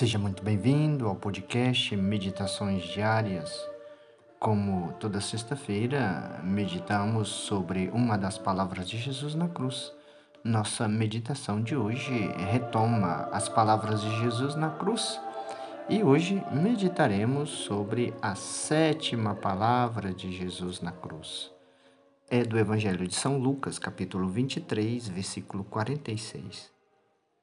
Seja muito bem-vindo ao podcast Meditações Diárias. Como toda sexta-feira, meditamos sobre uma das palavras de Jesus na cruz. Nossa meditação de hoje retoma as palavras de Jesus na cruz e hoje meditaremos sobre a sétima palavra de Jesus na cruz. É do Evangelho de São Lucas, capítulo 23, versículo 46.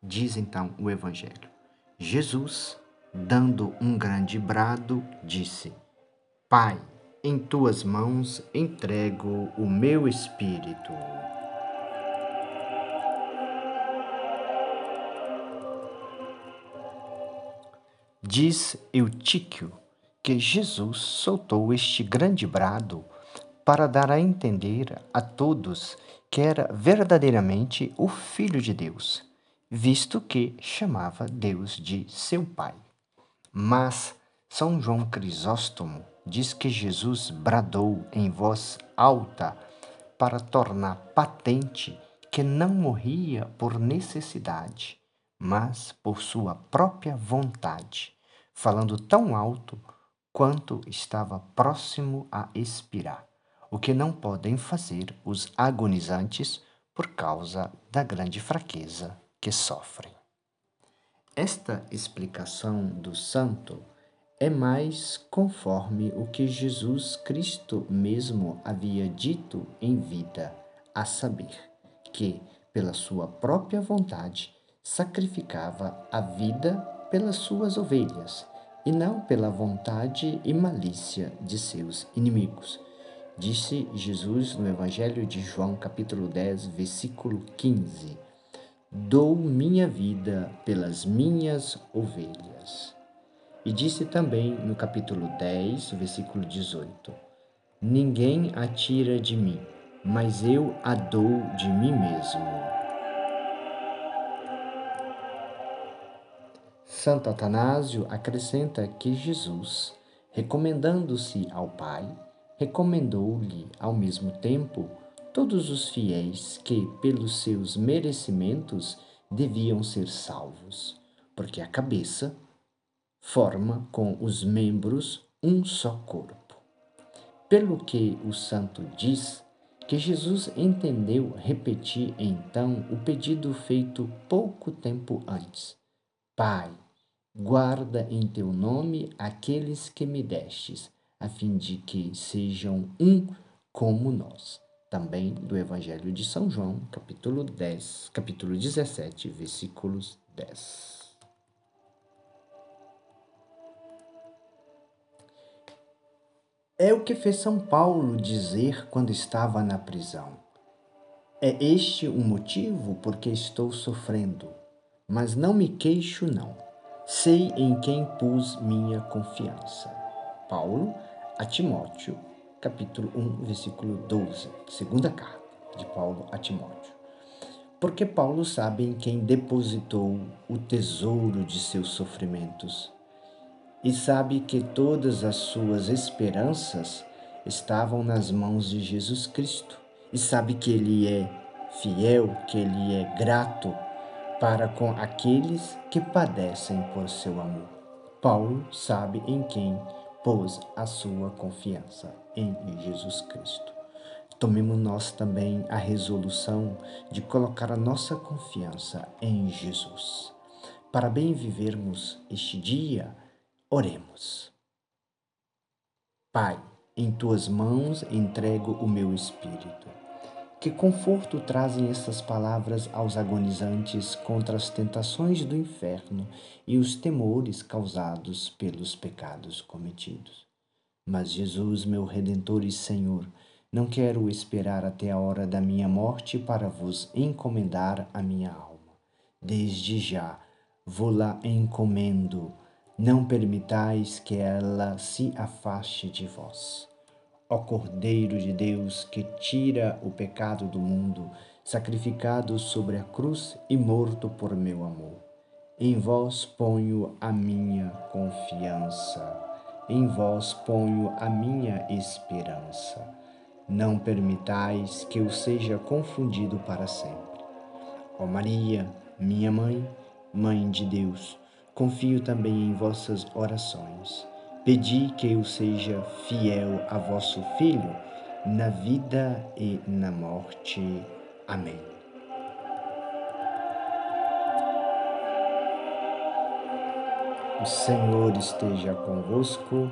Diz então o Evangelho. Jesus, dando um grande brado, disse: Pai, em tuas mãos entrego o meu espírito. Diz Eutíquio que Jesus soltou este grande brado para dar a entender a todos que era verdadeiramente o Filho de Deus visto que chamava Deus de seu Pai. Mas São João Crisóstomo diz que Jesus bradou em voz alta para tornar patente que não morria por necessidade, mas por sua própria vontade, falando tão alto quanto estava próximo a expirar, o que não podem fazer os agonizantes por causa da grande fraqueza que sofrem. Esta explicação do santo é mais conforme o que Jesus Cristo mesmo havia dito em vida, a saber, que, pela sua própria vontade, sacrificava a vida pelas suas ovelhas, e não pela vontade e malícia de seus inimigos. Disse Jesus no Evangelho de João, capítulo 10, versículo 15 dou minha vida pelas minhas ovelhas. E disse também no capítulo 10, versículo 18: Ninguém a tira de mim, mas eu a dou de mim mesmo. Santo Atanásio acrescenta que Jesus, recomendando-se ao Pai, recomendou-lhe ao mesmo tempo todos os fiéis que, pelos seus merecimentos, deviam ser salvos, porque a cabeça forma com os membros um só corpo. Pelo que o santo diz, que Jesus entendeu repetir então o pedido feito pouco tempo antes: Pai, guarda em teu nome aqueles que me destes, a fim de que sejam um como nós também do Evangelho de São João, capítulo 10, capítulo 17, versículos 10. É o que fez São Paulo dizer quando estava na prisão. É este o motivo por que estou sofrendo, mas não me queixo, não. Sei em quem pus minha confiança. Paulo a Timóteo, capítulo 1, versículo 12, segunda carta de Paulo a Timóteo. Porque Paulo sabe em quem depositou o tesouro de seus sofrimentos e sabe que todas as suas esperanças estavam nas mãos de Jesus Cristo e sabe que ele é fiel, que ele é grato para com aqueles que padecem por seu amor. Paulo sabe em quem pôs a sua confiança em Jesus Cristo. Tomemos nós também a resolução de colocar a nossa confiança em Jesus. Para bem vivermos este dia, oremos. Pai, em tuas mãos entrego o meu espírito. Que conforto trazem estas palavras aos agonizantes contra as tentações do inferno e os temores causados pelos pecados cometidos. Mas Jesus, meu Redentor e Senhor, não quero esperar até a hora da minha morte para vos encomendar a minha alma. Desde já vou-la encomendo, não permitais que ela se afaste de vós. Ó Cordeiro de Deus que tira o pecado do mundo, sacrificado sobre a cruz e morto por meu amor. Em vós ponho a minha confiança, em vós ponho a minha esperança. Não permitais que eu seja confundido para sempre. Ó Maria, minha mãe, Mãe de Deus, confio também em vossas orações. Pedi que eu seja fiel a vosso Filho, na vida e na morte. Amém. O Senhor esteja convosco,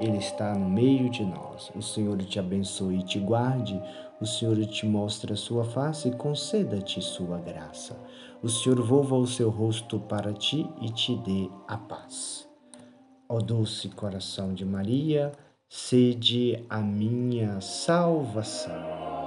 Ele está no meio de nós. O Senhor te abençoe e te guarde, o Senhor te mostre a sua face e conceda-te sua graça. O Senhor volva o seu rosto para ti e te dê a paz. Ó doce coração de Maria, sede a minha salvação.